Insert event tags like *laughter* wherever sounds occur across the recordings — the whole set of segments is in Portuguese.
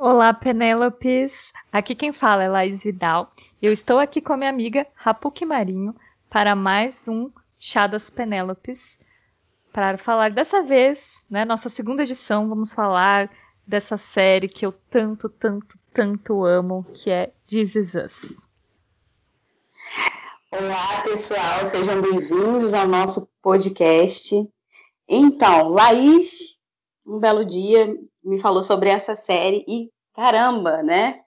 Olá, Penélopes! Aqui quem fala é Laís Vidal. Eu estou aqui com a minha amiga Rapuque Marinho para mais um Chá das Penélopes. Para falar dessa vez, né, nossa segunda edição, vamos falar dessa série que eu tanto, tanto, tanto amo, que é This Is Us. Olá, pessoal, sejam bem-vindos ao nosso podcast. Então, Laís, um belo dia, me falou sobre essa série e caramba, né?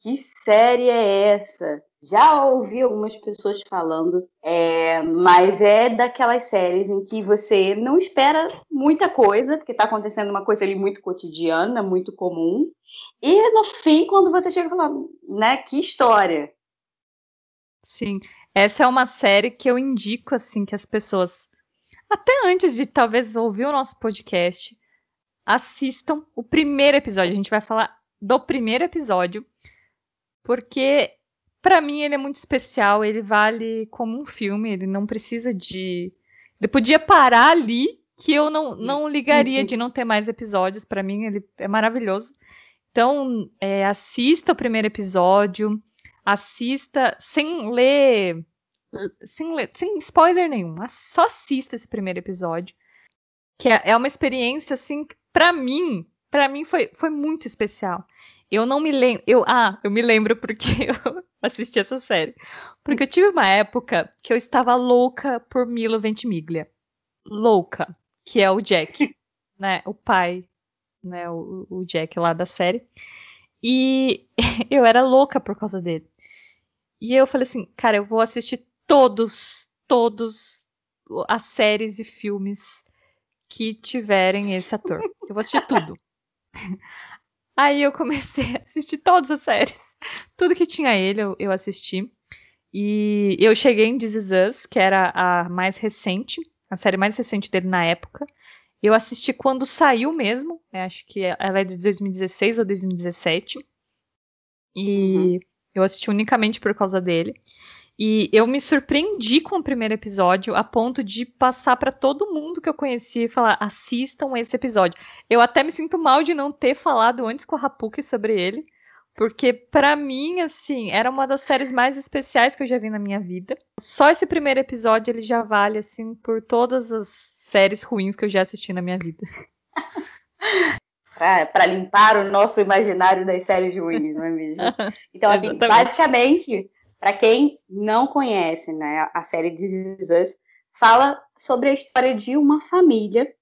Que série é essa? Já ouvi algumas pessoas falando, é, mas é daquelas séries em que você não espera muita coisa, porque está acontecendo uma coisa ali muito cotidiana, muito comum, e no fim, quando você chega e fala, né, que história. Sim, essa é uma série que eu indico assim que as pessoas até antes de talvez ouvir o nosso podcast, assistam o primeiro episódio. A gente vai falar do primeiro episódio, porque para mim ele é muito especial, ele vale como um filme, ele não precisa de. Ele podia parar ali, que eu não, não ligaria de não ter mais episódios. Para mim, ele é maravilhoso. Então, é, assista o primeiro episódio, assista sem ler sem, sem spoiler nenhum, só assista esse primeiro episódio. Que é, é uma experiência, assim, para mim, para mim foi, foi muito especial. Eu não me lembro. Eu, ah, eu me lembro porque *laughs* eu assisti essa série. Porque eu tive uma época que eu estava louca por Milo Ventimiglia. Louca. Que é o Jack, *laughs* né? O pai, né? O, o Jack lá da série. E *laughs* eu era louca por causa dele. E eu falei assim, cara, eu vou assistir todos, todos as séries e filmes que tiverem esse ator. Eu vou assistir tudo. *laughs* Aí eu comecei a assistir todas as séries. Tudo que tinha ele, eu, eu assisti. E eu cheguei em This Is Us, que era a mais recente, a série mais recente dele na época. Eu assisti quando saiu mesmo, né? acho que ela é de 2016 ou 2017. E uhum. eu assisti unicamente por causa dele. E eu me surpreendi com o primeiro episódio a ponto de passar para todo mundo que eu conhecia e falar: assistam esse episódio. Eu até me sinto mal de não ter falado antes com a Rapuki sobre ele, porque para mim, assim, era uma das séries mais especiais que eu já vi na minha vida. Só esse primeiro episódio ele já vale, assim, por todas as séries ruins que eu já assisti na minha vida. *laughs* para limpar o nosso imaginário das séries ruins, não é mesmo? *laughs* Então, assim, basicamente para quem não conhece, né, a série This Is Us fala sobre a história de uma família.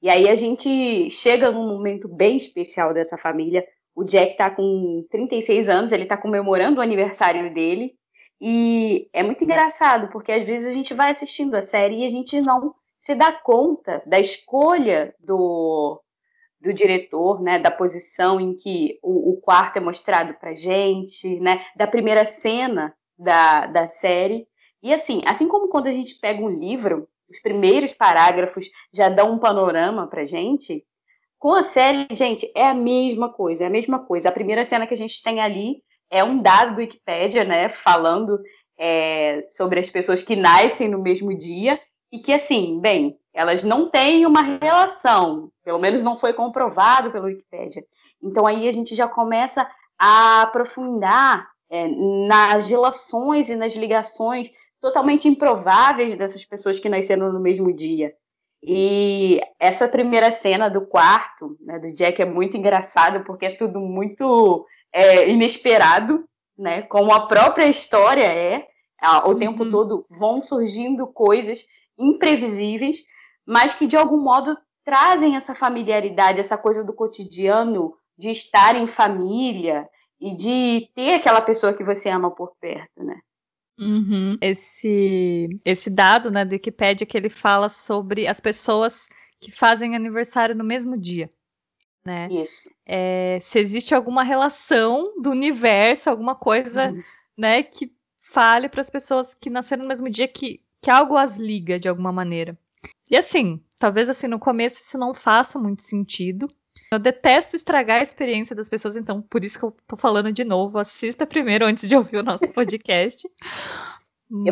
E aí a gente chega num momento bem especial dessa família. O Jack tá com 36 anos, ele tá comemorando o aniversário dele. E é muito engraçado, porque às vezes a gente vai assistindo a série e a gente não se dá conta da escolha do, do diretor, né, da posição em que o, o quarto é mostrado pra gente, né, da primeira cena da, da série. E assim, assim como quando a gente pega um livro, os primeiros parágrafos já dão um panorama pra gente, com a série, gente, é a mesma coisa, é a mesma coisa. A primeira cena que a gente tem ali é um dado do Wikipedia, né, falando é, sobre as pessoas que nascem no mesmo dia e que, assim, bem, elas não têm uma relação, pelo menos não foi comprovado pelo Wikipedia. Então aí a gente já começa a aprofundar é, nas relações e nas ligações totalmente improváveis dessas pessoas que nasceram no mesmo dia. E essa primeira cena do quarto, né, do Jack, é muito engraçada porque é tudo muito é, inesperado, né? Como a própria história é. O uhum. tempo todo vão surgindo coisas imprevisíveis, mas que de algum modo trazem essa familiaridade, essa coisa do cotidiano, de estar em família, e de ter aquela pessoa que você ama por perto, né? Uhum. Esse, esse dado né, do Wikipedia que ele fala sobre as pessoas que fazem aniversário no mesmo dia. Né? Isso. É, se existe alguma relação do universo, alguma coisa uhum. né, que fale para as pessoas que nasceram no mesmo dia que, que algo as liga de alguma maneira. E assim, talvez assim no começo isso não faça muito sentido, eu detesto estragar a experiência das pessoas, então por isso que eu tô falando de novo. Assista primeiro antes de ouvir o nosso *laughs* podcast.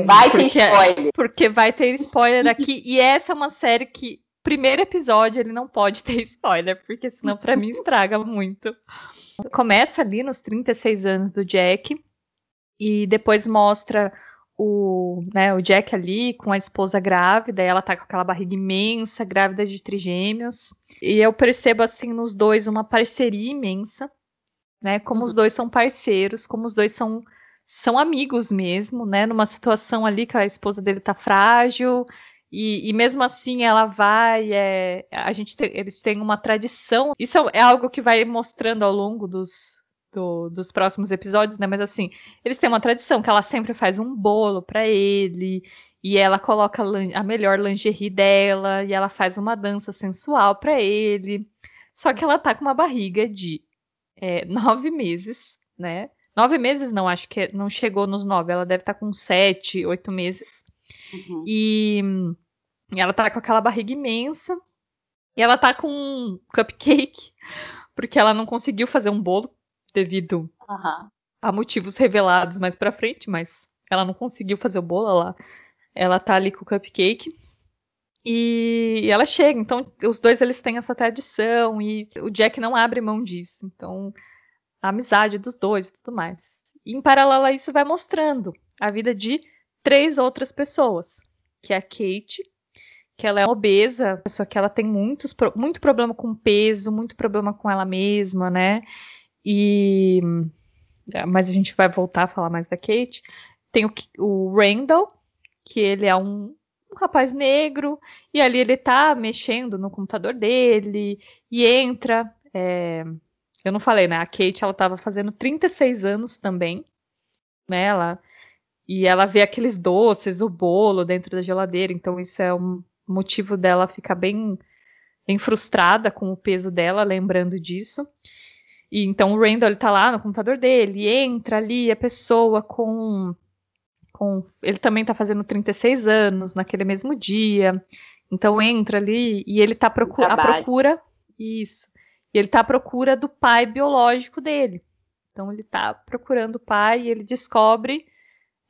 Vai porque, ter spoiler. Porque vai ter spoiler aqui. E essa é uma série que primeiro episódio ele não pode ter spoiler, porque senão para mim estraga muito. Começa ali nos 36 anos do Jack e depois mostra o, né, o Jack ali com a esposa grávida, e ela tá com aquela barriga imensa, grávida de trigêmeos. E eu percebo assim nos dois uma parceria imensa, né? Como uhum. os dois são parceiros, como os dois são são amigos mesmo, né? Numa situação ali que a esposa dele tá frágil e, e, mesmo assim ela vai, é, a gente eles têm uma tradição. Isso é algo que vai mostrando ao longo dos, do, dos próximos episódios, né? Mas assim, eles têm uma tradição que ela sempre faz um bolo para ele e ela coloca a melhor lingerie dela e ela faz uma dança sensual para ele. Só que ela tá com uma barriga de é, *laughs* nove meses, né? Nove meses não, acho que não chegou nos nove. Ela deve estar tá com sete, oito meses. Uhum. E, e ela tá com aquela barriga imensa. E ela tá com um cupcake, *laughs* porque ela não conseguiu fazer um bolo devido uhum. a motivos revelados mais pra frente, mas ela não conseguiu fazer o bolo lá. Ela tá ali com o cupcake. E ela chega, então os dois eles têm essa tradição e o Jack não abre mão disso. Então a amizade dos dois e tudo mais. E em paralelo a isso vai mostrando a vida de três outras pessoas, que é a Kate, que ela é obesa, só que ela tem muitos, muito problema com peso, muito problema com ela mesma, né? E mas a gente vai voltar a falar mais da Kate. Tem o, o Randall, que ele é um, um rapaz negro, e ali ele tá mexendo no computador dele, e entra. É, eu não falei, né? A Kate, ela tava fazendo 36 anos também, né? Ela, e ela vê aqueles doces, o bolo dentro da geladeira, então isso é um motivo dela ficar bem, bem frustrada com o peso dela, lembrando disso. E então o Randall ele tá lá no computador dele, entra ali a pessoa com com ele também tá fazendo 36 anos naquele mesmo dia. Então entra ali e ele tá procu à procura isso. E ele tá à procura do pai biológico dele. Então ele tá procurando o pai e ele descobre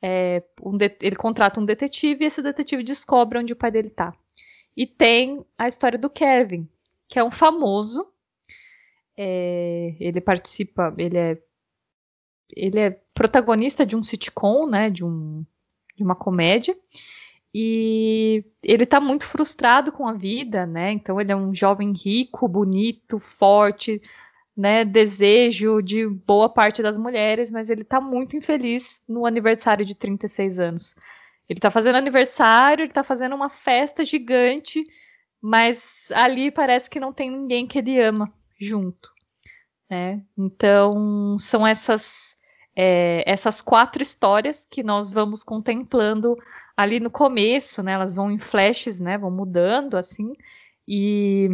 é, um ele contrata um detetive e esse detetive descobre onde o pai dele tá. E tem a história do Kevin, que é um famoso. É, ele participa, ele é ele é protagonista de um sitcom, né, de, um, de uma comédia, e ele tá muito frustrado com a vida, né? Então ele é um jovem rico, bonito, forte, né? Desejo de boa parte das mulheres, mas ele tá muito infeliz no aniversário de 36 anos. Ele tá fazendo aniversário, ele tá fazendo uma festa gigante, mas ali parece que não tem ninguém que ele ama junto, né? Então são essas é, essas quatro histórias que nós vamos contemplando ali no começo, né? Elas vão em flashes, né? Vão mudando assim. E,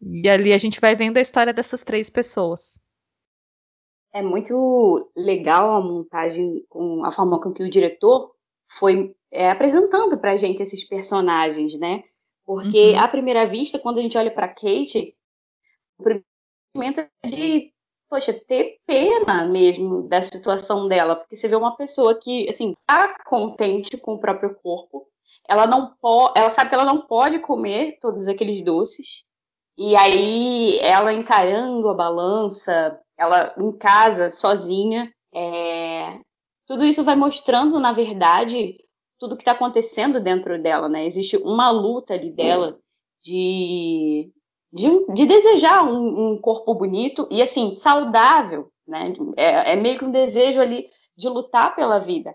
e ali a gente vai vendo a história dessas três pessoas. É muito legal a montagem, com a forma com que o diretor foi é, apresentando pra gente esses personagens, né? Porque, uhum. à primeira vista, quando a gente olha para Kate, o primeiro é de poxa, ter pena mesmo da situação dela, porque você vê uma pessoa que, assim, tá contente com o próprio corpo, ela não pode, ela sabe que ela não pode comer todos aqueles doces, e aí ela encarando a balança, ela em casa, sozinha, é... tudo isso vai mostrando, na verdade, tudo que está acontecendo dentro dela, né? Existe uma luta ali dela de de, de desejar um, um, corpo bonito e assim saudável, né? É, é, meio que um desejo ali de lutar pela vida.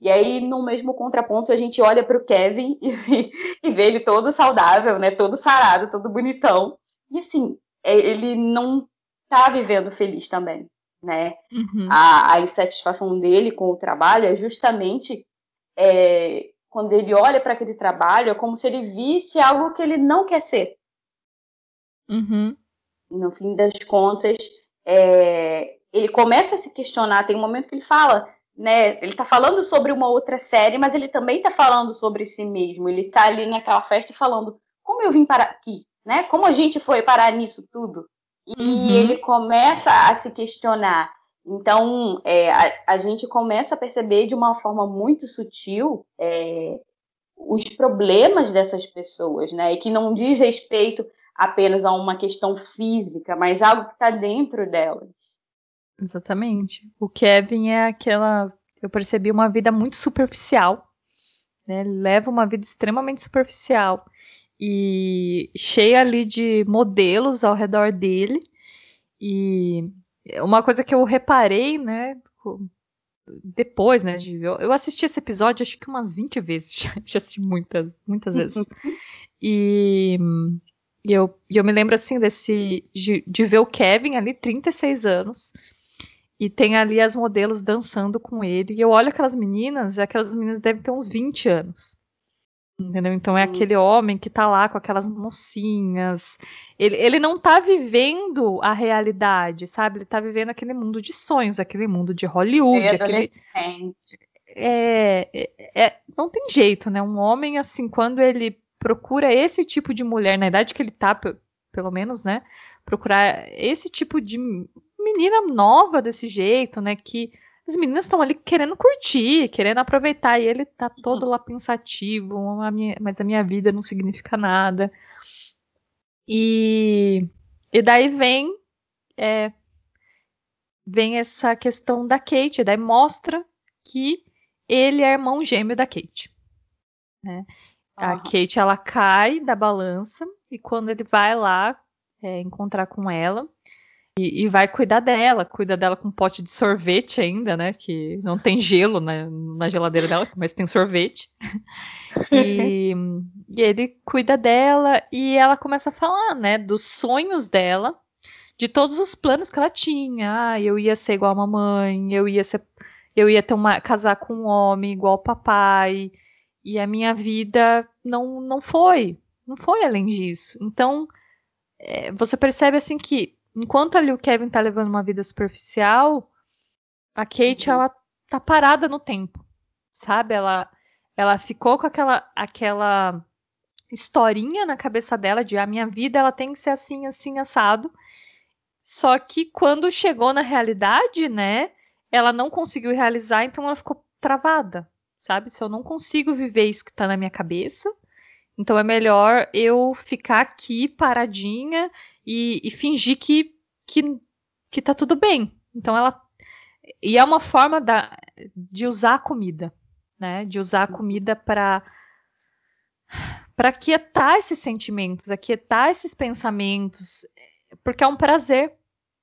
E aí, no mesmo contraponto, a gente olha para o Kevin *laughs* e, e, vê ele todo saudável, né? Todo sarado, todo bonitão. E assim, é, ele não está vivendo feliz também, né? Uhum. A, a, insatisfação dele com o trabalho é justamente é, quando ele olha para aquele trabalho, é como se ele visse algo que ele não quer ser. Uhum. No fim das contas, é, ele começa a se questionar. Tem um momento que ele fala, né? Ele está falando sobre uma outra série, mas ele também está falando sobre si mesmo. Ele está ali naquela festa falando: como eu vim para aqui, né? Como a gente foi parar nisso tudo? E uhum. ele começa a se questionar. Então, é, a, a, gente começa a perceber de uma forma muito sutil é, os problemas dessas pessoas, né? E que não diz respeito apenas a uma questão física, mas algo que está dentro delas. Exatamente. O Kevin é aquela. Eu percebi uma vida muito superficial. Né? Ele leva uma vida extremamente superficial e cheia ali de modelos ao redor dele. E uma coisa que eu reparei, né, depois, né, de, eu assisti esse episódio acho que umas 20 vezes, *laughs* já, já assisti muitas, muitas vezes. *laughs* e, e eu, eu me lembro assim desse de, de ver o Kevin ali, 36 anos, e tem ali as modelos dançando com ele. E eu olho aquelas meninas, e aquelas meninas devem ter uns 20 anos. Entendeu? Então é uhum. aquele homem que tá lá com aquelas mocinhas. Ele, ele não tá vivendo a realidade, sabe? Ele tá vivendo aquele mundo de sonhos, aquele mundo de Hollywood. É aquele... É, é, é, não tem jeito, né? Um homem, assim, quando ele procura esse tipo de mulher, na idade que ele tá, pelo menos, né? Procurar esse tipo de menina nova desse jeito, né? Que as meninas estão ali querendo curtir, querendo aproveitar, e ele tá todo lá pensativo, mas a minha vida não significa nada. E, e daí vem é, vem essa questão da Kate, daí mostra que ele é irmão gêmeo da Kate. Né? A Kate ela cai da balança e quando ele vai lá é, encontrar com ela, e, e, vai cuidar dela, cuida dela com um pote de sorvete ainda, né? Que não tem gelo na, na geladeira dela, mas tem sorvete. *laughs* E, e, ele cuida dela e ela começa a falar, né? Dos sonhos dela, de todos os planos que ela tinha. Ah, eu ia ser igual a mamãe, eu ia ser, eu ia ter uma casar com um homem igual o papai. E a minha vida não, não foi, não foi além disso. Então é, você percebe assim que enquanto ali o Kevin tá levando uma vida superficial, a Kate, uhum. ela tá parada no tempo, sabe? Ela, ela ficou com aquela, aquela historinha na cabeça dela de a minha vida ela tem que ser assim, assim, assado. Só que quando chegou na realidade, né, ela não conseguiu realizar, então ela ficou travada, sabe? Se eu não consigo viver isso que tá na minha cabeça, então é melhor eu ficar aqui paradinha e, e fingir que, que, que tá tudo bem. Então ela. E é uma forma da, de usar a comida, né? De usar a comida para para aquietar esses sentimentos, aquietar esses pensamentos, porque é um prazer,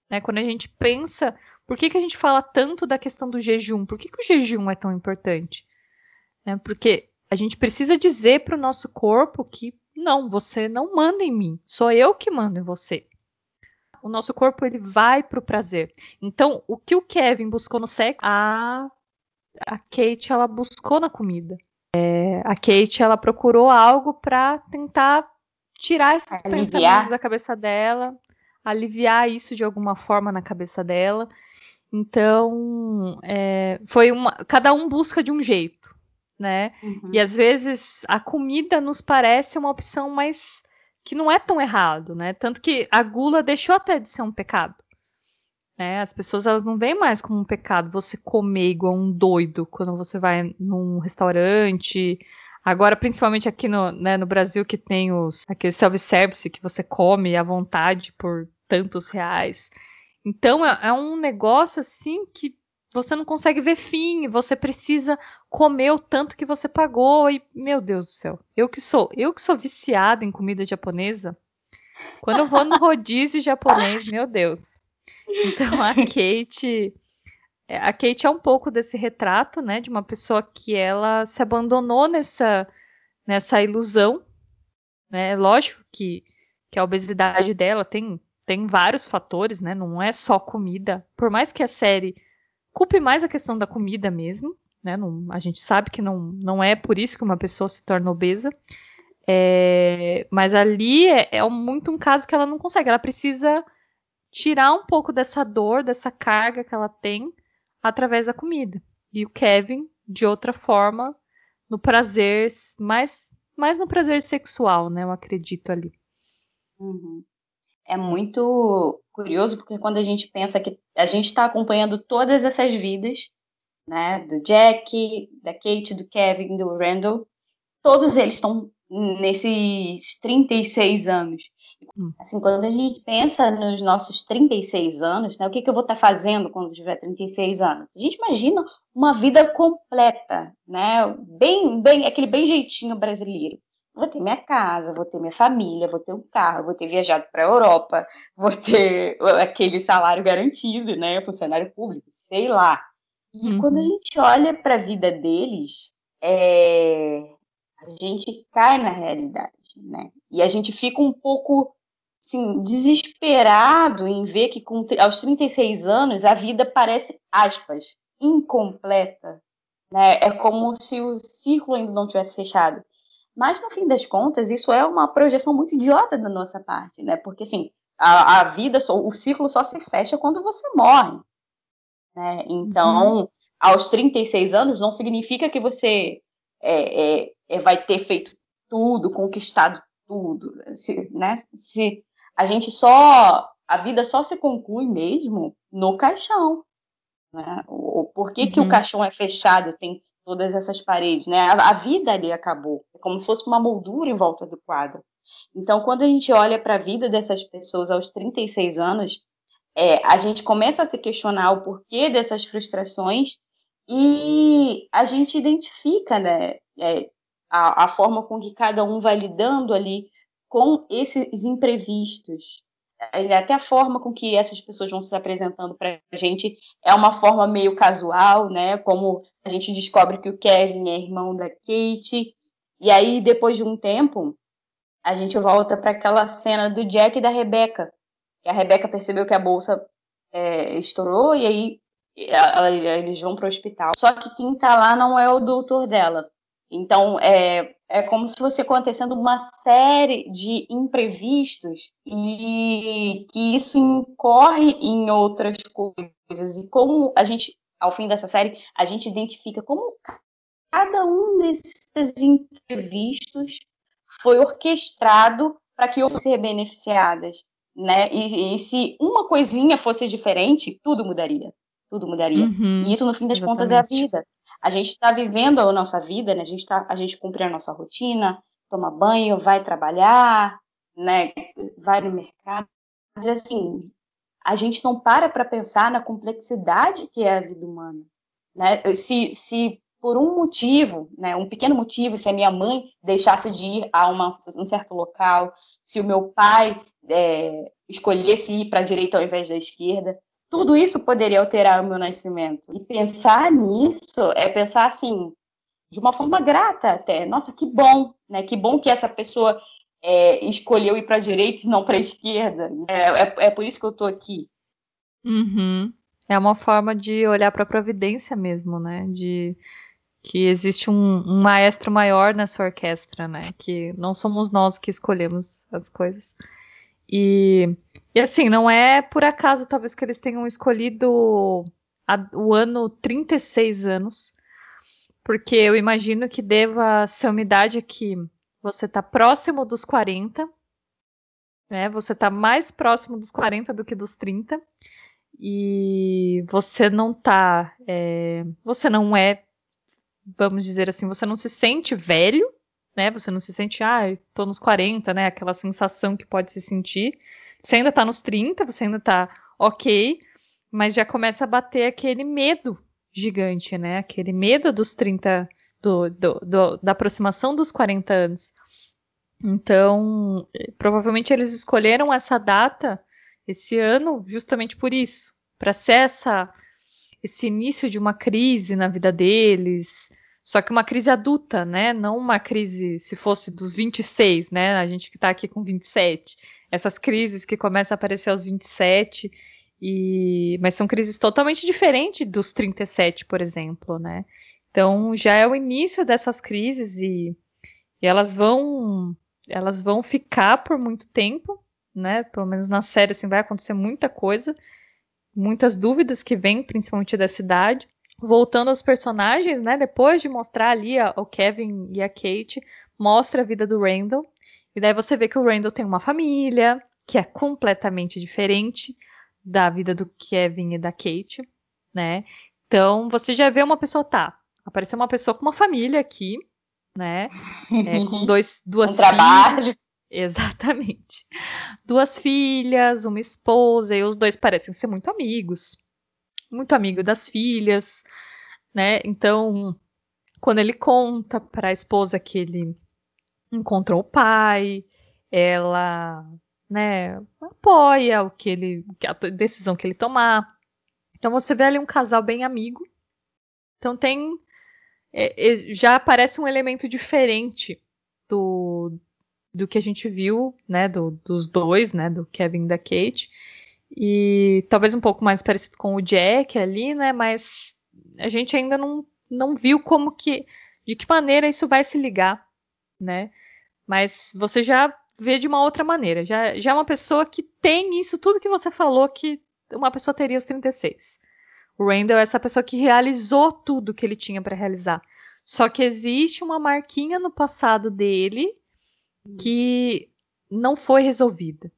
né? Quando a gente pensa, por que, que a gente fala tanto da questão do jejum? Por que, que o jejum é tão importante? É porque a gente precisa dizer para o nosso corpo que não, você não manda em mim, sou eu que mando em você. O nosso corpo ele vai para o prazer. Então, o que o Kevin buscou no sexo, a, a Kate ela buscou na comida. É, a Kate ela procurou algo para tentar tirar esses aliviar. pensamentos da cabeça dela, aliviar isso de alguma forma na cabeça dela. Então, é, foi uma. Cada um busca de um jeito né? Uhum. E às vezes a comida nos parece uma opção mais que não é tão errado, né? Tanto que a gula deixou até de ser um pecado. Né? As pessoas elas não veem mais como um pecado você comer igual um doido quando você vai num restaurante. Agora, principalmente aqui no, né, no Brasil, que tem os aquele self-service que você come à vontade por tantos reais. Então é, é um negócio assim que você não consegue ver fim, você precisa comer o tanto que você pagou e meu Deus do céu. Eu que sou, eu que sou viciada em comida japonesa. Quando eu vou no rodízio japonês, meu Deus. Então a *laughs* Kate, a Kate é um pouco desse retrato, né, de uma pessoa que ela se abandonou nessa nessa ilusão, né? Lógico que que a obesidade dela tem tem vários fatores, né? Não é só comida. Por mais que a série culpe mais a questão da comida mesmo, né? Não, a gente sabe que não, não é por isso que uma pessoa se torna obesa. É, mas ali é, é, muito um caso que ela não consegue. Ela precisa tirar um pouco dessa dor, dessa carga que ela tem através da comida. E o Kevin, de outra forma, no prazer, mais, mais no prazer sexual, né? Eu acredito ali. Uhum é muito curioso porque quando a gente pensa que a gente está acompanhando todas essas vidas, né, do Jack, da Kate, do Kevin, do Randall, todos eles estão nesses 36 anos. Hum. Assim, quando a gente pensa nos nossos 36 anos, né, o que, que eu vou estar fazendo quando tiver 36 anos? A gente imagina uma vida completa, né? Bem, bem, aquele bem jeitinho brasileiro. Vou ter minha casa, vou ter minha família, vou ter um carro, vou ter viajado para a Europa, *laughs* vou ter *laughs* aquele salário garantido, né? Funcionário público, sei lá. E uhum. quando a gente olha para a vida deles, é... a gente cai na realidade, né? E a gente fica um pouco assim, desesperado em ver que com, aos 36 anos a vida parece, aspas, incompleta. Né? É como se o círculo ainda não tivesse fechado. Mas, no fim das contas, isso é uma projeção muito idiota da nossa parte, né? Porque, assim, a, a vida, o círculo só se fecha quando você morre. Né? Então, uhum. aos 36 anos, não significa que você é, é, é, vai ter feito tudo, conquistado tudo. Se, né? se a gente só. A vida só se conclui mesmo no caixão. Né? O, por que, uhum. que o uhum. caixão é fechado, tem todas essas paredes? Né? A, a vida ali acabou. É como se fosse uma moldura em volta do quadro. Então, quando a gente olha para a vida dessas pessoas aos 36 anos, é, a gente começa a se questionar o porquê dessas frustrações e a gente identifica né, é, a, a, forma com que cada um vai lidando ali com esses imprevistos. Até a forma com que essas pessoas vão se apresentando para a gente é uma forma meio casual, né? Como a gente descobre que o Kevin é irmão da Kate. E aí, depois de um tempo, a gente volta para aquela cena do Jack e da Rebecca. a Rebecca percebeu que a bolsa é, estourou e aí ela, eles vão para o hospital. Só que quem está lá não é o doutor dela. Então, é, é como se fosse acontecendo uma série de imprevistos e que isso incorre em outras coisas. E como a gente, ao fim dessa série, a gente identifica como cada um desses imprevistos foi orquestrado para que outras ser beneficiadas. Né? E, e, se uma coisinha fosse diferente, tudo mudaria. Tudo mudaria. Uhum, e isso, no fim das exatamente. contas, é a vida. A gente está vivendo a nossa vida, né? A gente, tá, a gente cumpre a nossa rotina, toma banho, vai trabalhar, né? Vai no mercado. Mas, assim, a gente não para para pensar na complexidade que é a vida humana. Né? Se, se por um motivo, né, um pequeno motivo, se a minha mãe deixasse de ir a uma, um certo local, se o meu pai é, escolhesse ir para a direita ao invés da esquerda, tudo isso poderia alterar o meu nascimento. E pensar nisso é pensar assim, de uma forma grata até. Nossa, que bom, né? Que bom que essa pessoa é, escolheu ir para a direita e não para a esquerda. É, é, é, por isso que eu estou aqui. Uhum. É uma forma de olhar para a providência mesmo, né? De que existe um, um, maestro maior nessa orquestra, né? Que não somos nós que escolhemos as coisas. E, e assim, não é por acaso talvez que eles tenham escolhido a, o ano 36 anos, porque eu imagino que deva ser uma idade que você está próximo dos 40, né? Você está mais próximo dos 40 do que dos 30. E você não tá. É, você não é, vamos dizer assim, você não se sente velho, né? Você não se sente, ah, tô nos 40, né? Aquela sensação que pode se sentir. Você ainda tá nos 30, você ainda tá ok, mas já começa a bater aquele medo gigante, né? Aquele medo dos 30, do, do, do, da aproximação dos 40 anos. Então, provavelmente eles escolheram essa data, esse ano, justamente por isso, para ser essa, esse início de uma crise na vida deles, só que uma crise adulta, né? Não uma crise se fosse dos 26, né? A gente que está aqui com 27. Essas crises que começam a aparecer aos 27, e... mas são crises totalmente diferentes dos 37, por exemplo, né? Então já é o início dessas crises e, e elas vão elas vão ficar por muito tempo, né? Pelo menos na série assim vai acontecer muita coisa, muitas dúvidas que vêm principalmente da cidade voltando aos personagens, né? Depois de mostrar ali a, o Kevin e a Kate, mostra a vida do Randall. E daí você vê que o Randall tem uma família que é completamente diferente da vida do Kevin e da Kate, né? Então você já vê uma pessoa, tá? Apareceu uma pessoa com uma família aqui, né? É, com dois, duas um trabalho. Exatamente. Duas filhas, uma esposa, e os dois parecem ser muito amigos. Muito amigo das filhas, né? Então, quando ele conta para a esposa que ele encontrou o pai, ela, né, apoia o que ele, a decisão que ele tomar. Então você vê ali um casal bem amigo. Então tem é, é, já aparece um elemento diferente do, do que a gente viu, né, do, dos dois, né, do Kevin e da Kate, e talvez um pouco mais parecido com o Jack ali, né, mas a gente ainda não, não viu como que, de que maneira isso vai se ligar, né, mas você já vê de uma outra maneira, já, já é uma pessoa que tem isso tudo que você falou que uma pessoa teria os 36. O Randall é essa pessoa que realizou tudo que ele tinha para realizar. Só que existe uma marquinha no passado dele que não foi resolvida,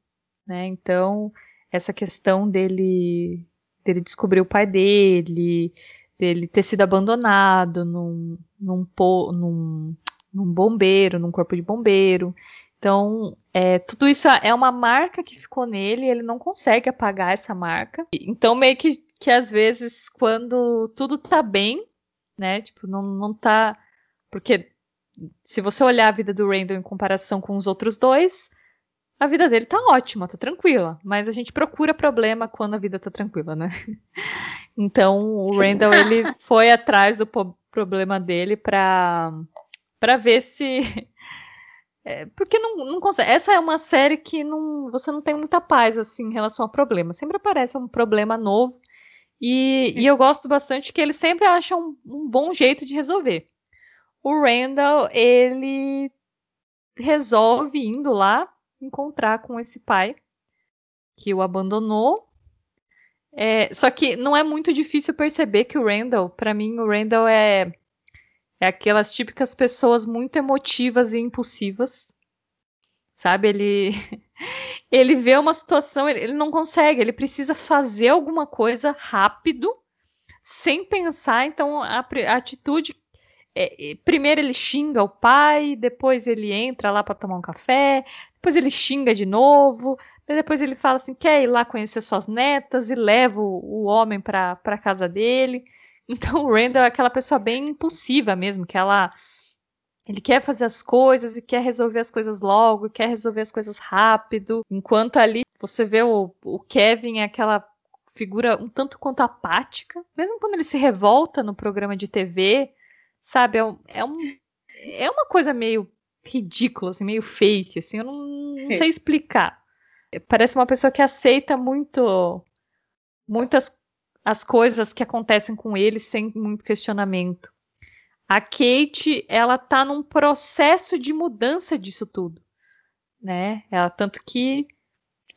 né? Então, essa questão dele dele descobrir o pai dele, dele ter sido abandonado num, num, num, num bombeiro, num corpo de bombeiro. Então, é, tudo isso é uma marca que ficou nele, ele não consegue apagar essa marca. Então, meio que, que às vezes, quando tudo tá bem, né? Tipo, não, não tá. Porque se você olhar a vida do Randall em comparação com os outros dois, a vida dele tá ótima, tá tranquila. Mas a gente procura problema quando a vida tá tranquila, né? *laughs* Então o Randall ele foi atrás do problema dele pra, pra ver se. *laughs* É, porque não, não consegue. Essa é uma série que não, você não tem muita paz assim em relação a problema. Sempre aparece um problema novo. E, e eu gosto bastante que ele sempre acha um, um bom jeito de resolver o Randall ele resolve indo lá encontrar com esse pai que o abandonou. É, só que não é muito difícil perceber que o Randall, para mim, o Randall é, é aquelas típicas pessoas muito emotivas e impulsivas. Sabe? Ele *laughs* ele vê uma situação, ele, ele não consegue, ele precisa fazer alguma coisa rápido, sem pensar. Então a, a atitude é, primeiro ele xinga o pai, depois ele entra lá para tomar um café, depois ele xinga de novo, depois ele fala assim, quer ir lá conhecer suas netas e leva o, o homem para a casa dele. *laughs* Então o Randall é aquela pessoa bem impulsiva mesmo, que ela ele quer fazer as coisas e quer resolver as coisas logo, quer resolver as coisas rápido. Enquanto ali você vê o, o Kevin é aquela figura um tanto quanto apática, mesmo quando ele se revolta no programa de TV, Sabe, é, um, é, um, é uma coisa meio ridícula, assim, meio fake, assim, eu não, não sei explicar. Parece uma pessoa que aceita muito muitas as coisas que acontecem com ele sem muito questionamento. A Kate, ela tá num processo de mudança disso tudo, né? Ela tanto que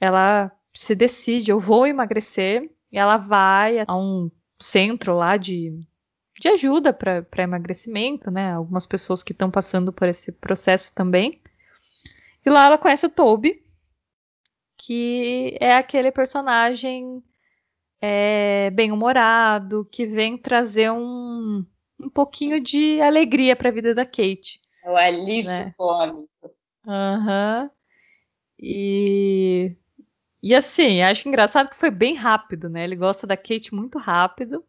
ela se decide, eu vou emagrecer, e ela vai a um centro lá de de ajuda para emagrecimento, né? Algumas pessoas que estão passando por esse processo também. E lá ela conhece o Toby, que é aquele personagem é, bem-humorado, que vem trazer um, um pouquinho de alegria para a vida da Kate. É o alívio né? cômico. Aham. Uhum. E, e assim, acho engraçado que foi bem rápido, né? Ele gosta da Kate muito rápido.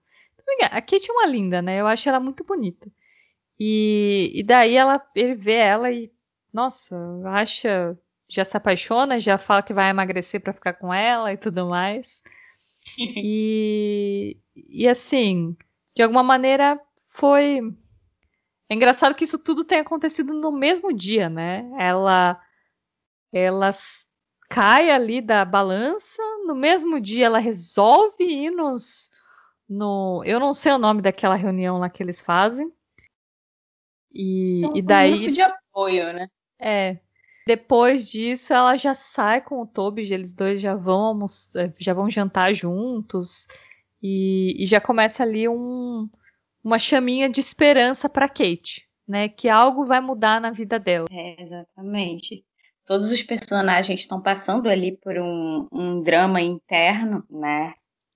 A Kate é uma linda, né? Eu acho ela muito bonita. E, e daí ela, ele vê ela e, nossa, acha, já se apaixona, já fala que vai emagrecer para ficar com ela e tudo mais. *laughs* e, e assim, de alguma maneira foi. É engraçado que isso tudo tenha acontecido no mesmo dia, né? Ela, ela cai ali da balança, no mesmo dia ela resolve ir nos, no. Eu não sei o nome daquela reunião lá que eles fazem. E, é e daí. Um grupo de apoio, né? É. Depois disso, ela já sai com o Toby, eles dois já vão é, já vão jantar juntos. E, e já começa ali um, uma chaminha de esperança para Kate, né? Que algo vai mudar na vida dela. É, exatamente. Todos os personagens estão passando ali por um, um drama interno, né?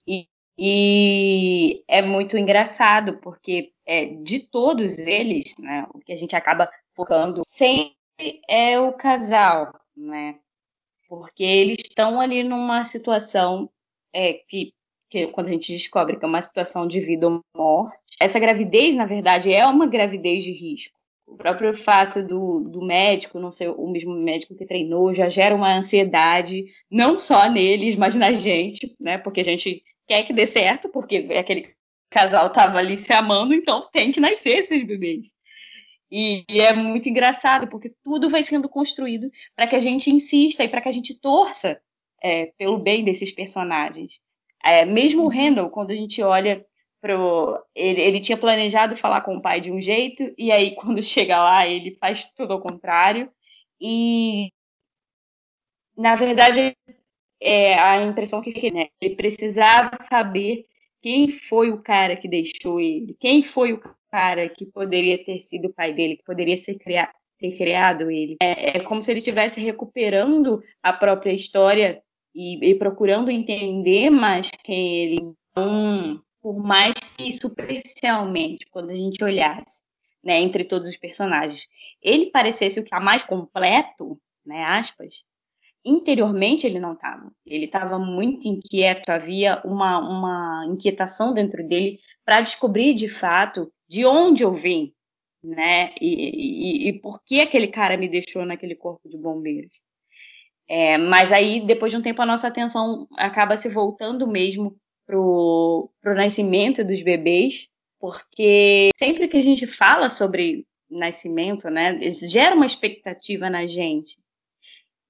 E, e é muito engraçado, porque é, de todos eles, né, o que a gente acaba focando sempre é o casal, né? Porque eles estão ali numa situação é, que, que, quando a gente descobre que é uma situação de vida ou morte, essa gravidez, na verdade, é uma gravidez de risco. O próprio fato do, do médico, não ser o mesmo médico que treinou, já gera uma ansiedade, não só neles, mas na gente, né? Porque a gente quer que dê certo, porque aquele casal estava ali se amando, então tem que nascer esses bebês. E, e é muito engraçado, porque tudo vai sendo construído para que a gente insista e para que a gente torça é, pelo bem desses personagens. É, mesmo o Randall, quando a gente olha pro. Ele, ele tinha planejado falar com o pai de um jeito, e aí *laughs* quando chega lá, ele faz tudo ao contrário. E na verdade, é, a impressão que né, ele precisava saber quem foi o cara que deixou ele, quem foi o cara que poderia ter sido o pai dele, que poderia ser criado, ter criado ele. É, é, como se ele estivesse recuperando a própria história e, e procurando entender mais quem ele. Então, por mais que superficialmente, quando a gente olhasse né, entre todos os personagens, ele parecesse o que está mais completo, né, aspas, interiormente ele não estava. Ele estava muito inquieto, havia uma, uma inquietação dentro dele para descobrir de fato de onde eu vim, né? E, e, e, por que aquele cara me deixou naquele corpo de bombeiros. É, mas aí, depois de um tempo, a nossa atenção acaba se voltando mesmo pro, pro nascimento dos bebês, porque sempre que a gente fala sobre nascimento, né, gera uma expectativa na gente.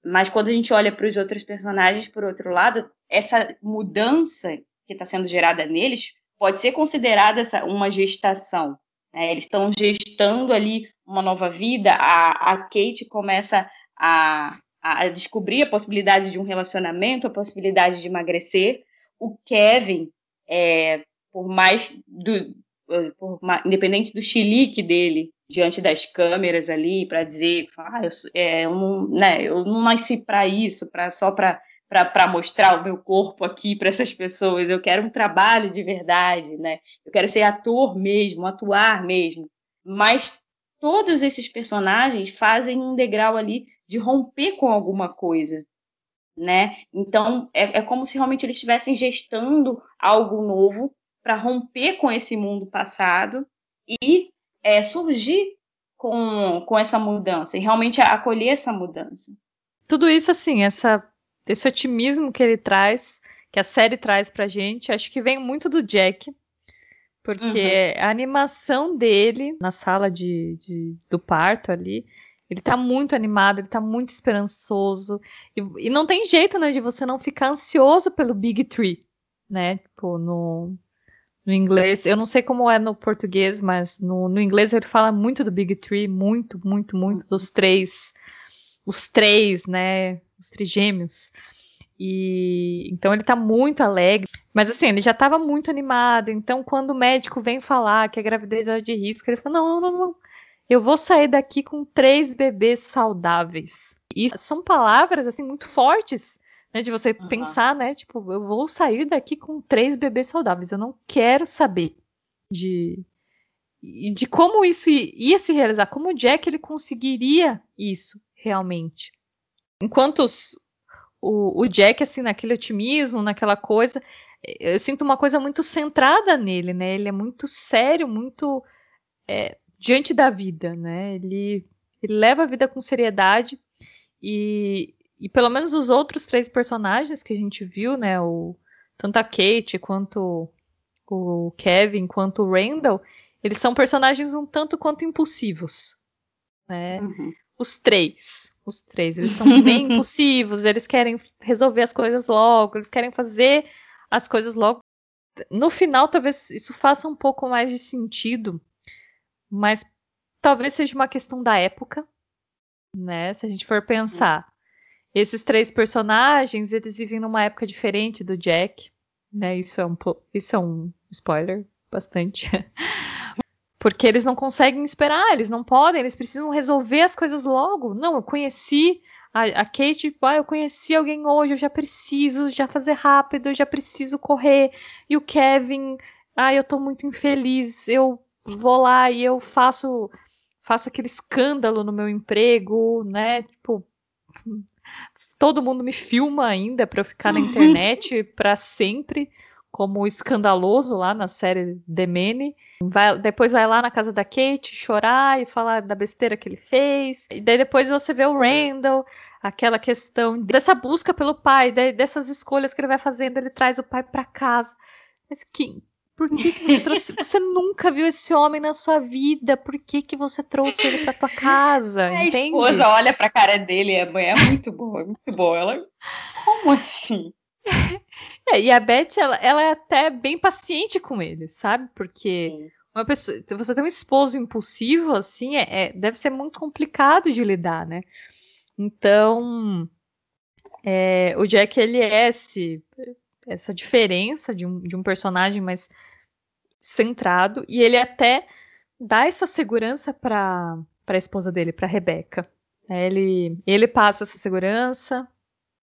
Mas quando a gente olha para os outros personagens, por outro lado, essa mudança que está sendo gerada neles pode ser considerada uma gestação. Né? Eles estão gestando ali uma nova vida. A, a Kate começa a, a, descobrir a possibilidade de um relacionamento, a possibilidade de emagrecer. O Kevin, é, por mais do, por, independente do chilique dele diante das câmeras ali para dizer, ah, eu, é, eu, não, né, eu não nasci para isso, para só para para mostrar o meu corpo aqui para essas pessoas. Eu quero um trabalho de verdade, né? Eu quero ser ator mesmo, atuar mesmo. Mas todos esses personagens fazem um degrau ali de romper com alguma coisa, né? Então é, é como se realmente eles estivessem gestando algo novo para romper com esse mundo passado e é, surgir com, com essa mudança e realmente acolher essa mudança. Tudo isso assim, essa desse otimismo que ele traz, que a série traz pra gente, acho que vem muito do Jack, porque uhum. a animação dele na sala de, de, do parto ali, ele tá muito animado, ele tá muito esperançoso. E, e, não tem jeito, né, de você não ficar ansioso pelo Big Tree, né? Tipo, no, no inglês, eu não sei como é no português, mas no, no inglês ele fala muito do Big Tree, muito, muito, muito, uhum. dos três, os três, né? os trigêmeos. E então ele tá muito alegre, mas assim, ele já estava muito animado. Então, quando o médico vem falar que a gravidez é de risco, ele fala: não, não, não, não. Eu vou sair daqui com três bebês saudáveis. E são palavras assim muito fortes, né, de você uhum. pensar, né? Tipo, eu vou sair daqui com três bebês saudáveis. Eu não quero saber de de como isso ia se realizar, como o Jack ele conseguiria isso realmente enquanto os, o, o, Jack, assim, naquele otimismo, naquela coisa, eu sinto uma coisa muito centrada nele, né? Ele é muito sério, muito é, diante da vida, né? Ele, ele, leva a vida com seriedade e, e pelo menos os outros três personagens que a gente viu, né? O, tanto a Kate quanto o Kevin, quanto o Randall, eles são personagens um tanto quanto impulsivos, né? Uhum. Os três os três. Eles são bem *laughs* impulsivos, eles querem resolver as coisas logo, eles querem fazer as coisas logo. No final, talvez isso faça um pouco mais de sentido, mas talvez seja uma questão da época, né? Se a gente for pensar. Sim. Esses três personagens, eles vivem numa época diferente do Jack, né? Isso é um, isso é um spoiler, bastante. *laughs* Porque eles não conseguem esperar, eles não podem, eles precisam resolver as coisas logo. Não, eu conheci a, a Kate, ah, eu conheci alguém hoje, eu já preciso já fazer rápido, eu já preciso correr. E o Kevin, ah, eu tô muito infeliz, eu vou lá e eu faço faço aquele escândalo no meu emprego, né? Tipo, *laughs* todo mundo me filma ainda para eu ficar na internet *laughs* para sempre, como escandaloso lá na série The Many. Vai, depois vai lá na casa da Kate chorar e falar da besteira que ele fez. E daí depois você vê o Randall, aquela questão dessa busca pelo pai, dessas escolhas que ele vai fazendo, ele traz o pai para casa. Mas que, por que, que você trouxe? *laughs* Você nunca viu esse homem na sua vida. Por que, que você trouxe ele pra tua casa? A entende? esposa olha pra cara dele a mãe é muito boa, é muito boa. Ela. Como assim? *laughs* É, e a Beth, ela, ela, é até bem paciente com ele, sabe? Porque Sim. uma pessoa, você tem um esposo impulsivo, assim, é, é, deve ser muito complicado de lidar, né? Então, é, o Jack, ele é esse essa diferença de um, de um personagem mais centrado e ele até dá essa segurança para a esposa dele, para Rebecca. É, ele, ele passa essa segurança.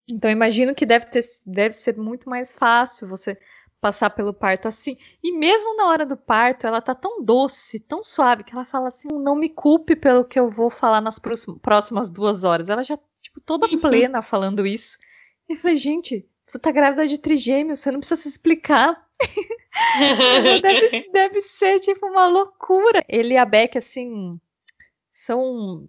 Então imagino que deve, ter, deve ser muito mais fácil você passar pelo parto assim. E mesmo na hora do parto, ela tá tão doce, tão suave, que ela fala assim: não me culpe pelo que eu vou falar nas próximas duas horas. Ela já, tipo, toda plena falando isso. E eu falei, gente, você tá grávida de trigêmeos, você não precisa se explicar. deve, *laughs* deve ser tipo uma loucura. Ele e a Beck, assim, são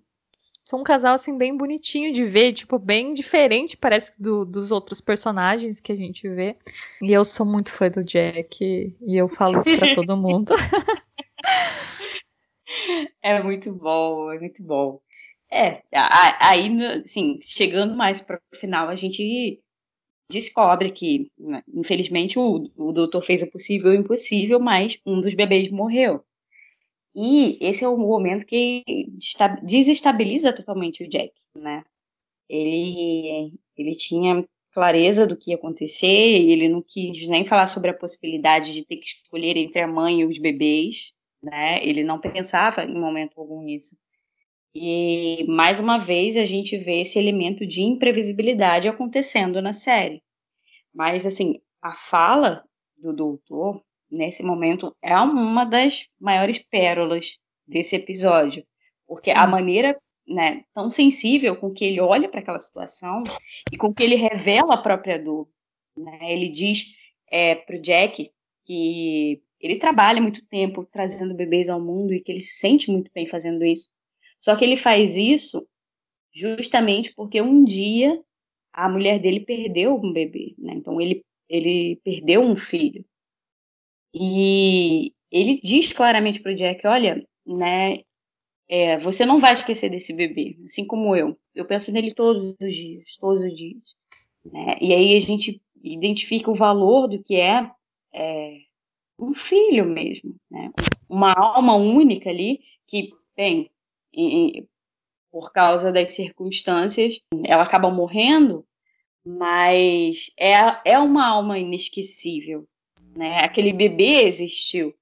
são um casal assim bem bonitinho de ver, tipo bem diferente parece do, dos outros personagens que a gente vê. E eu sou muito fã do Jack e eu falo isso para todo mundo. *laughs* é muito bom, é muito bom. É, aí, assim, chegando mais para o final, a gente descobre que, né, infelizmente, o, o doutor fez o possível e o impossível, mas um dos bebês morreu. E esse é o momento que desestabiliza totalmente o Jack, né? Ele, ele tinha clareza do que ia acontecer, ele não quis nem falar sobre a possibilidade de ter que escolher entre a mãe e os bebês, né? Ele não pensava em momento algum nisso. E mais uma vez a gente vê esse elemento de imprevisibilidade acontecendo na série. Mas assim, a fala do doutor nesse momento é uma das maiores pérolas desse episódio, porque a maneira né, tão sensível com que ele olha para aquela situação e com que ele revela a própria dor. Né? Ele diz é, para o Jack que ele trabalha muito tempo trazendo bebês ao mundo e que ele se sente muito bem fazendo isso, só que ele faz isso justamente porque um dia a mulher dele perdeu um bebê, né? Então ele, ele perdeu um filho. E ele diz claramente para o Jack, olha, né, é, você não vai esquecer desse bebê, assim como eu. Eu penso nele todos os dias, todos os dias. Né? E aí a gente identifica o valor do que é, é um filho mesmo, né? Uma alma única ali que, bem, e, por causa das circunstâncias, ela acaba morrendo, mas é, é uma alma inesquecível. Né? Aquele bebê existiu.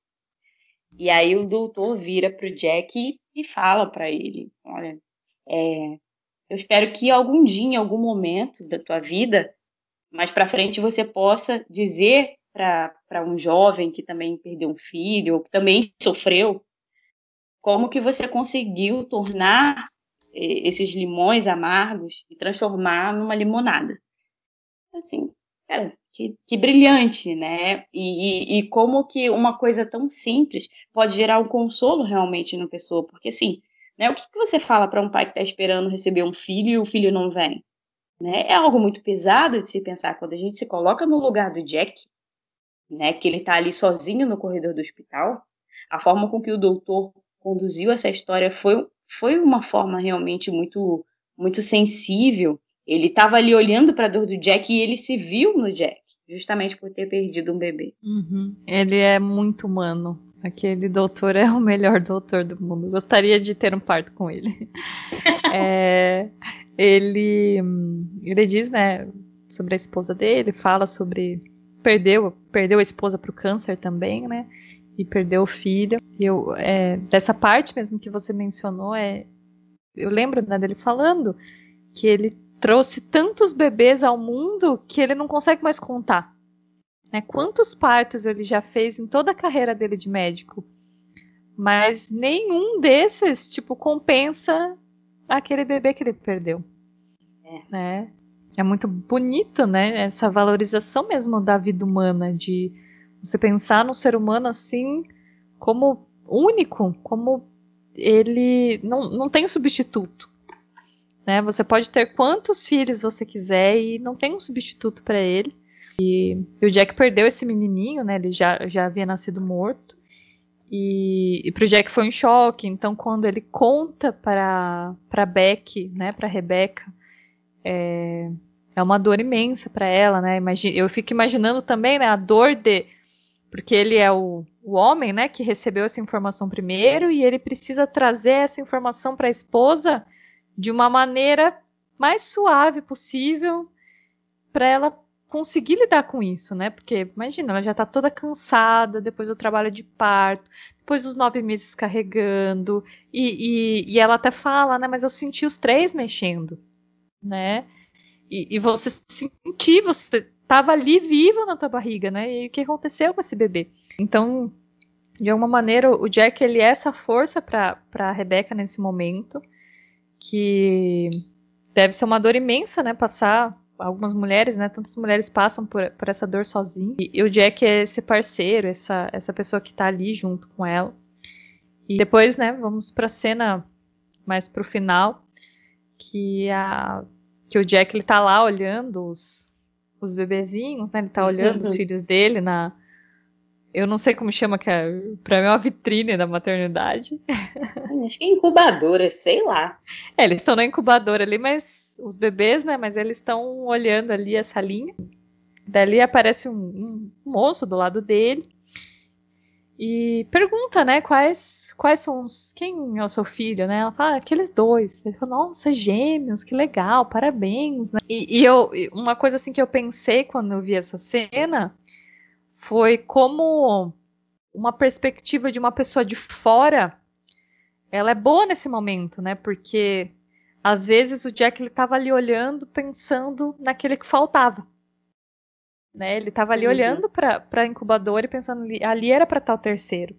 E aí o doutor vira pro Jack e fala para ele: Olha, é, eu espero que algum dia, em algum momento da tua vida, mais para frente, você possa dizer para um jovem que também perdeu um filho, ou que também sofreu, como que você conseguiu tornar eh, esses limões amargos e transformar numa limonada. Assim, cara, que, que brilhante, né? E, e, e, como que uma coisa tão simples pode gerar um consolo realmente na pessoa, porque assim, né, o que, que você fala para um pai que está esperando receber um filho e o filho não vem? Né? É algo muito pesado de se pensar quando a gente se coloca no lugar do Jack, né, que ele está ali sozinho no corredor do hospital, a forma com que o doutor conduziu essa história foi, foi uma forma realmente muito, muito sensível. Ele estava ali olhando para a dor do Jack e ele se viu no Jack, justamente por ter perdido um bebê. Uhum. Ele é muito humano. Aquele doutor é o melhor doutor do mundo. Gostaria de ter um parto com ele. *laughs* é, ele, ele diz, né, sobre a esposa dele, fala sobre perdeu, perdeu a esposa para o câncer também, né? e perdeu o filho. Eu, é, dessa parte mesmo que você mencionou, é, eu lembro né, dele falando que ele trouxe tantos bebês ao mundo que ele não consegue mais contar. Né? Quantos partos ele já fez em toda a carreira dele de médico? Mas nenhum desses, tipo, compensa aquele bebê que ele perdeu. É. Né? É muito bonito, né? Essa valorização mesmo da vida humana, de você pensar no ser humano assim como único, como ele não, não tem substituto. Né? Você pode ter quantos filhos você quiser e não tem um substituto para ele. E, e, o Jack perdeu esse menininho, né? Ele já, já havia nascido morto. E, e pro Jack foi um choque. Então, quando ele conta para para Beck, né? Para Rebecca, é, é uma dor imensa para ela, né? Imagina, eu fico imaginando também, né? A dor de porque ele é o, o homem, né? Que recebeu essa informação primeiro e ele precisa trazer essa informação para a esposa de uma maneira mais suave possível para ela conseguir lidar com isso, né? Porque imagina, ela já tá toda cansada depois do trabalho de parto, depois dos nove meses carregando, e, e, e ela até fala, né? Mas eu senti os três mexendo, né? E, e você sentir, você tava ali vivo na tua barriga, né? E o que aconteceu com esse bebê? Então, de alguma maneira, o Jack ele é essa força para a Rebeca nesse momento que deve ser uma dor imensa, né? Passar algumas mulheres, né? Tantas mulheres passam por, por essa dor sozinha. E, e, o Jack é esse parceiro, essa, essa pessoa que tá ali junto com ela. E depois, né? Vamos pra cena mais pro final, que a que o Jack ele tá lá olhando os, os bebezinhos, né? Ele tá olhando os filhos dele na eu não sei como chama, que é, pra mim é uma vitrine da maternidade. Acho que é incubadora, sei lá. É, eles estão na incubadora ali, mas os bebês, né? Mas eles estão olhando ali essa linha. Dali aparece um, um, moço do lado dele e pergunta, né? Quais, quais são os. Quem é o seu filho, né? Ela fala, ah, aqueles dois. Ele fala, nossa, gêmeos, que legal, parabéns. Né? E, e eu, uma coisa assim que eu pensei quando eu vi essa cena foi como uma perspectiva de uma pessoa de fora, ela é boa nesse momento, né? Porque às vezes o Jack ele estava ali olhando, pensando naquele que faltava. Né? Ele estava ali uhum. olhando para a incubadora e pensando ali, ali era para estar o terceiro,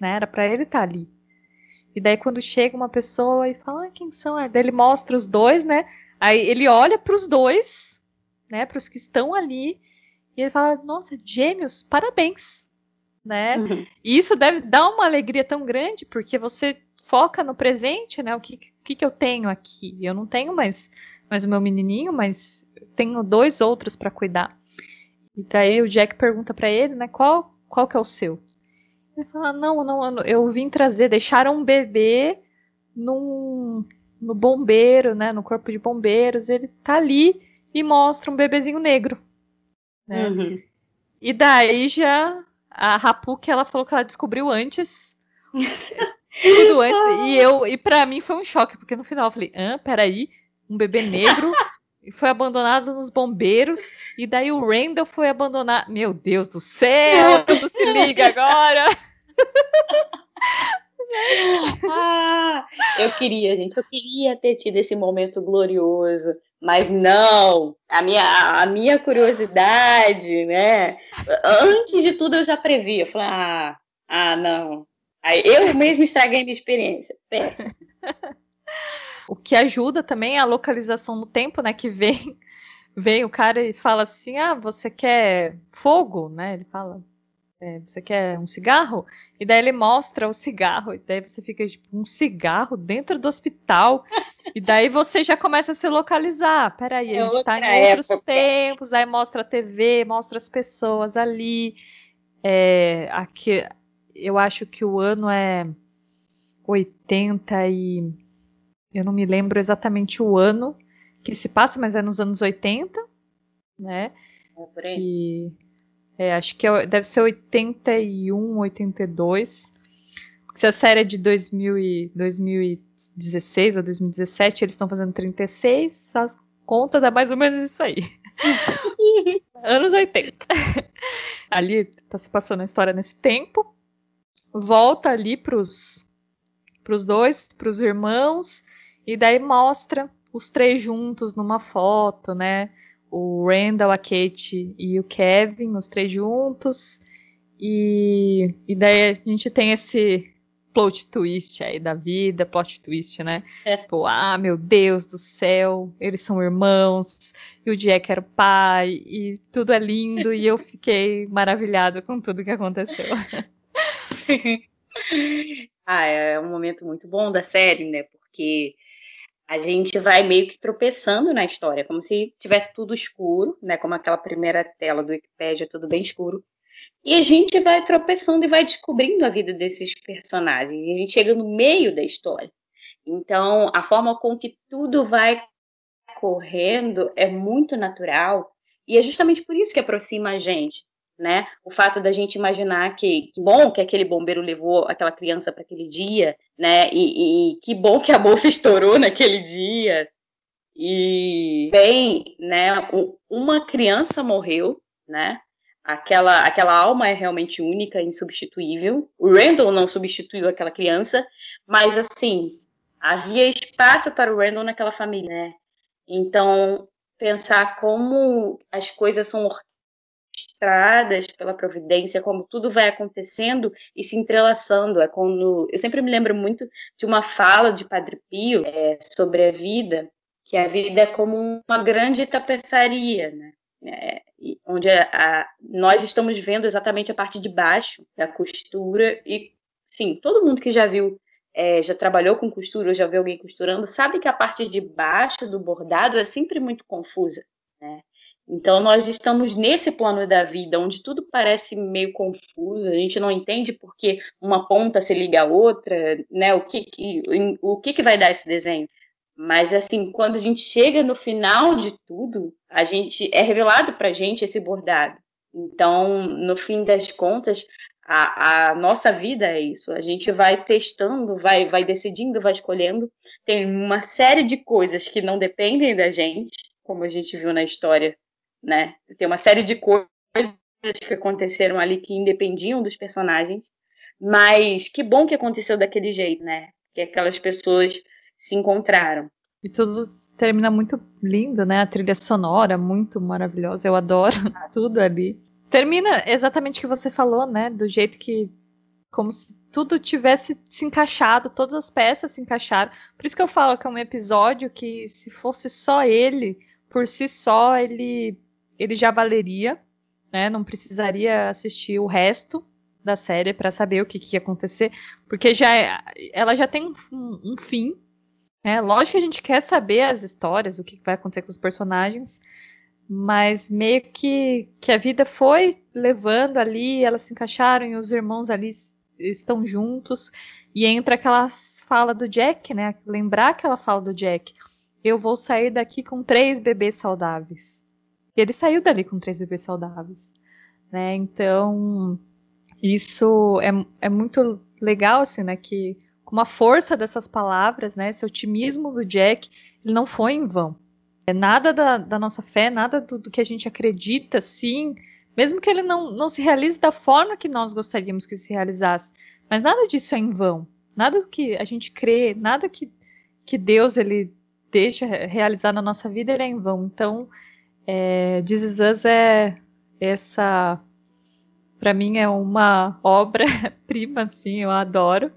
né? Era para ele estar tá ali. E daí quando chega uma pessoa e fala, ah, quem são? Aí daí ele mostra os dois, né? Aí ele olha para os dois, né? Para os que estão ali e ele fala: Nossa, gêmeos, parabéns. Né? Uhum. E isso deve dar uma alegria tão grande, porque você foca no presente, né? O que, que, que eu tenho aqui? Eu não tenho mais, mais o meu menininho, mas tenho dois outros para cuidar. E daí o Jack pergunta para ele, né? Qual, qual que é o seu? Ele fala: Não, não, eu vim trazer. Deixaram um bebê num, no bombeiro, né? No corpo de bombeiros. Ele tá ali e mostra um bebezinho negro. Né? Uhum. E daí já a Rapuque ela falou que ela descobriu antes. *laughs* tudo antes. e eu e para mim foi um choque, porque no final eu falei: "Hã, peraí, um bebê negro foi abandonado nos bombeiros e daí o Randall foi abandonado. Meu Deus do céu, tudo se liga agora. *laughs* ah, eu queria, gente, eu queria ter tido esse momento glorioso mas não, a minha, a minha curiosidade, né? Antes de tudo eu já previ. Eu falei, ah, ah não. Aí eu mesmo estraguei minha experiência. Péssimo. O que ajuda também é a localização no tempo, né? Que vem, *laughs* vem o cara e fala assim: ah, você quer fogo, né? Ele fala, é, você quer um cigarro? E daí ele mostra o cigarro, e daí você fica tipo, um cigarro dentro do hospital. e daí você já começa a se localizar. Peraí, é a gente tá em outros época. tempos, aí mostra a TV, mostra as pessoas ali. É, aqui, eu acho que o ano é 80 e. Eu não me lembro exatamente o ano que se passa, mas é nos anos 80, né? É por aí. Que, é, acho que é, deve ser 81, 82. Se a série é de 2000 e, 2016 a 2017, eles estão fazendo 36, a conta dá mais ou menos isso aí. *laughs* Anos 80. *laughs* ali tá se passando a história nesse tempo. Volta ali pros, pros dois, pros irmãos, e daí mostra os três juntos numa foto, né? o Randall, a Kate e o Kevin, os três juntos. E, e daí a gente tem esse plot twist aí da vida, plot twist, né? É. Tipo, ah, meu Deus do céu, eles são irmãos, e o Jack era o pai, e tudo é lindo, e eu fiquei maravilhada com tudo que aconteceu. *laughs* ah, é um momento muito bom da série, né? Porque a gente vai meio que tropeçando na história, como se tivesse tudo escuro, né? Como aquela primeira tela do Wikipedia, tudo bem escuro. E a gente vai tropeçando e vai descobrindo a vida desses personagens. E a gente chega no meio da história. Então, a forma com que tudo vai correndo é muito natural. E é justamente por isso que aproxima a gente, né? O fato da gente imaginar que, que bom que aquele bombeiro levou aquela criança para aquele dia, né? E, e que bom que a bolsa *laughs* estourou naquele dia. E bem, né? Uma criança morreu, né? Aquela, aquela alma é realmente única, insubstituível. O Randall não substituiu aquela criança, mas assim, havia espaço para o Randall naquela família, né? Então, pensar como as coisas são orquestradas pela providência, como tudo vai acontecendo e se entrelaçando. É quando eu sempre me lembro muito de uma fala de Padre Pio é, sobre a vida, que a vida é como uma grande tapeçaria, né? É, onde a, a, nós estamos vendo exatamente a parte de baixo da costura e sim, todo mundo que já viu, é, já trabalhou com costura ou já viu alguém costurando, sabe que a parte de baixo do bordado é sempre muito confusa, né? Então nós estamos nesse plano da vida onde tudo parece meio confuso, a gente não entende porque uma ponta se liga à outra, né? O que, que o que, que vai dar esse desenho? Mas assim, quando a gente chega no final de tudo, a gente é revelado para a gente esse bordado. Então, no fim das contas, a, a, nossa vida é isso. A gente vai testando, vai, vai decidindo, vai escolhendo. Tem uma série de coisas que não dependem da gente, como a gente viu na história, né? Tem uma série de coisas que aconteceram ali que independiam dos personagens. Mas que bom que aconteceu daquele jeito, né? Que aquelas pessoas se encontraram. E tudo termina muito lindo, né? A trilha sonora muito maravilhosa, eu adoro *laughs* tudo ali. Termina exatamente o que você falou, né? Do jeito que como se tudo tivesse se encaixado, todas as peças se encaixaram. Por isso que eu falo que é um episódio que se fosse só ele, por si só, ele ele já valeria, né? Não precisaria assistir o resto da série para saber o que, que, ia acontecer, porque já é, ela já tem um, um fim, é, lógico que a gente quer saber as histórias, o que vai acontecer com os personagens, mas meio que, que a vida foi levando ali, elas se encaixaram e os irmãos ali estão juntos, e entra aquela fala do Jack, né? Lembrar aquela fala do Jack. Eu vou sair daqui com três bebês saudáveis. E ele saiu dali com três bebês saudáveis. Né? Então, isso é, é muito legal, assim, né? Que com a força dessas palavras, né, esse otimismo do Jack, ele não foi em vão. É nada da, da nossa fé, nada do, do, que a gente acredita, sim, mesmo que ele não, não se realize da forma que nós gostaríamos que se realizasse, mas nada disso é em vão. Nada que a gente crê, nada que, que Deus ele deixa realizar na nossa vida, ele é em vão. Então, é, This Is Us é essa, para mim é uma obra *laughs* prima, assim, eu adoro.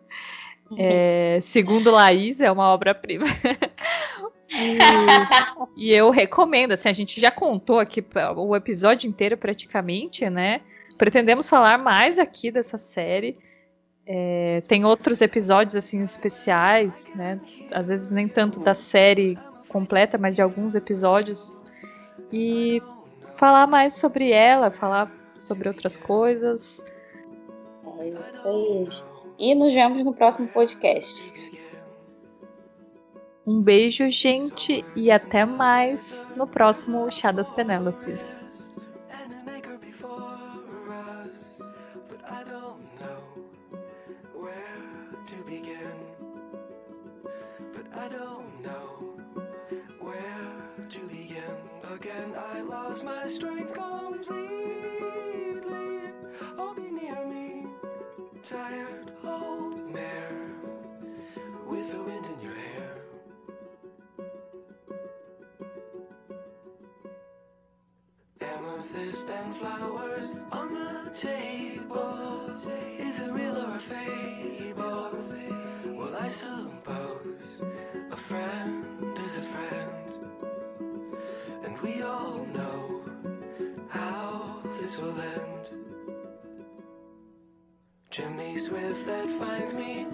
É, segundo Laís, é uma obra-prima. *laughs* e, *laughs* e, eu recomendo, assim, a gente já contou aqui o episódio inteiro praticamente, né? Pretendemos falar mais aqui dessa série. É, tem outros episódios assim especiais, né? Às vezes nem tanto da série completa, mas de alguns episódios. E falar mais sobre ela, falar sobre outras coisas. É isso aí. E nos vemos no próximo podcast. Um beijo, gente, e até mais no próximo Chá das Penélopes. Tired that finds me,